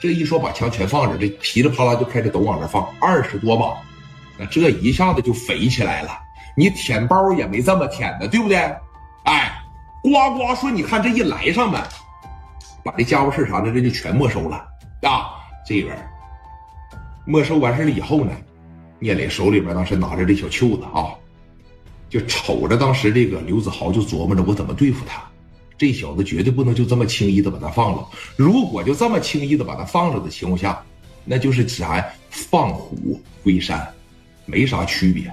这一说把枪全放着，这噼里啪啦就开始都往这放，二十多把，那这一下子就肥起来了。你舔包也没这么舔的，对不对？哎，呱呱说，你看这一来上面，把这家伙事啥的这就全没收了啊。这边没收完事了以后呢，聂磊手里边当时拿着这小袖子啊，就瞅着当时这个刘子豪就琢磨着我怎么对付他。这小子绝对不能就这么轻易的把他放了。如果就这么轻易的把他放了的情况下，那就是啥放虎归山，没啥区别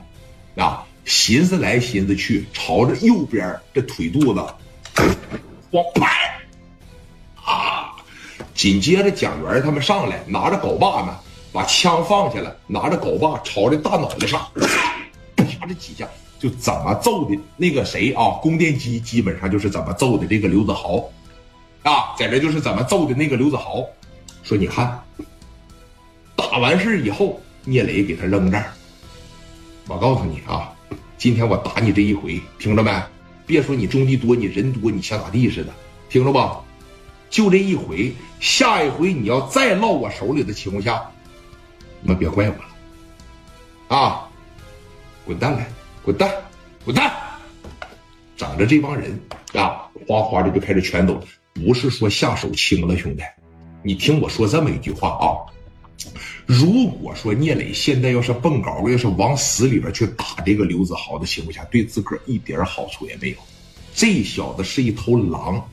啊。寻思来寻思去，朝着右边这腿肚子，往拍啊！紧接着蒋元他们上来，拿着镐把呢，把枪放下了，拿着镐把朝着大脑袋上，啪这几下。就怎么揍的那个谁啊？供电机基本上就是怎么揍的这个刘子豪，啊，在这就是怎么揍的那个刘子豪。说你看，打完事以后，聂磊给他扔这儿。我告诉你啊，今天我打你这一回，听着没？别说你种地多，你人多，你想咋地似的，听着吧？就这一回，下一回你要再落我手里的情况下，那别怪我了，啊，滚蛋来！滚蛋，滚蛋！整着这帮人啊，哗哗的就开始全走。不是说下手轻了，兄弟，你听我说这么一句话啊。如果说聂磊现在要是蹦高，要是往死里边去打这个刘子豪的情况下，对自个儿一点好处也没有。这小子是一头狼，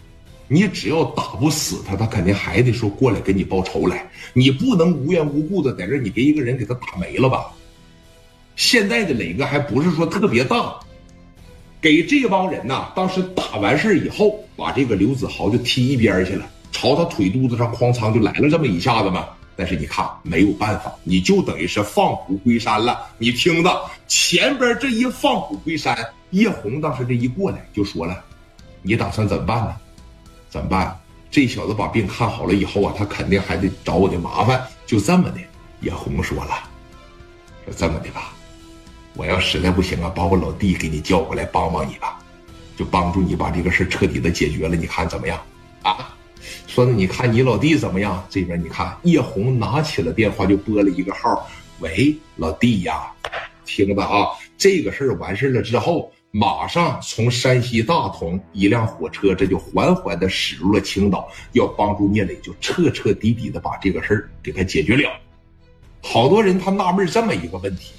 你只要打不死他，他肯定还得说过来给你报仇来。你不能无缘无故的在这，你给一个人给他打没了吧？现在的磊哥还不是说特别大，给这帮人呐，当时打完事以后，把这个刘子豪就踢一边去了，朝他腿肚子上哐嚓就来了这么一下子嘛。但是你看没有办法，你就等于是放虎归山了。你听着，前边这一放虎归山，叶红当时这一过来就说了：“你打算怎么办呢？怎么办？这小子把病看好了以后啊，他肯定还得找我的麻烦。就这么的。”叶红说了：“说这么的吧。”我要实在不行啊，把我老弟给你叫过来帮帮你吧，就帮助你把这个事彻底的解决了。你看怎么样？啊，说你看你老弟怎么样？这边你看叶红拿起了电话就拨了一个号，喂，老弟呀，听着啊，这个事儿完事了之后，马上从山西大同一辆火车，这就缓缓的驶入了青岛，要帮助聂磊就彻彻底底的把这个事儿给他解决了。好多人他纳闷这么一个问题。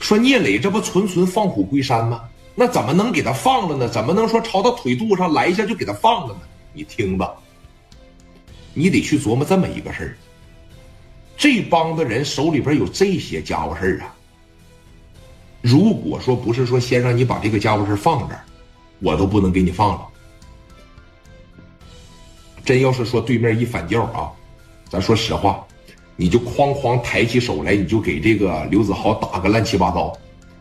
说聂磊这不纯纯放虎归山吗？那怎么能给他放了呢？怎么能说朝他腿肚上来一下就给他放了呢？你听吧，你得去琢磨这么一个事儿。这帮子人手里边有这些家伙事儿啊。如果说不是说先让你把这个家伙事儿放这儿，我都不能给你放了。真要是说对面一反叫啊，咱说实话。你就哐哐抬起手来，你就给这个刘子豪打个乱七八糟，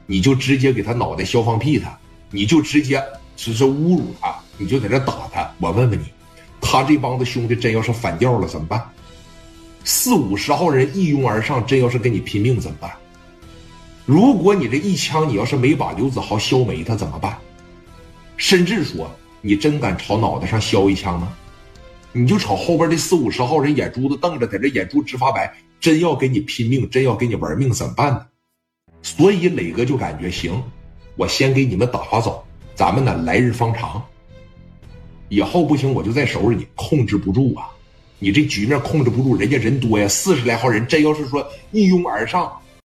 你就直接给他脑袋削放屁他，你就直接只是侮辱他，你就在这打他。我问问你，他这帮子兄弟真要是反调了怎么办？四五十号人一拥而上，真要是跟你拼命怎么办？如果你这一枪你要是没把刘子豪削没，他怎么办？甚至说你真敢朝脑袋上削一枪吗？你就瞅后边这四五十号人眼珠子瞪着，在这眼珠直发白，真要跟你拼命，真要跟你玩命，怎么办呢？所以磊哥就感觉行，我先给你们打发走，咱们呢来日方长。以后不行，我就再收拾你，控制不住啊！你这局面控制不住，人家人多呀，四十来号人，真要是说一拥而上，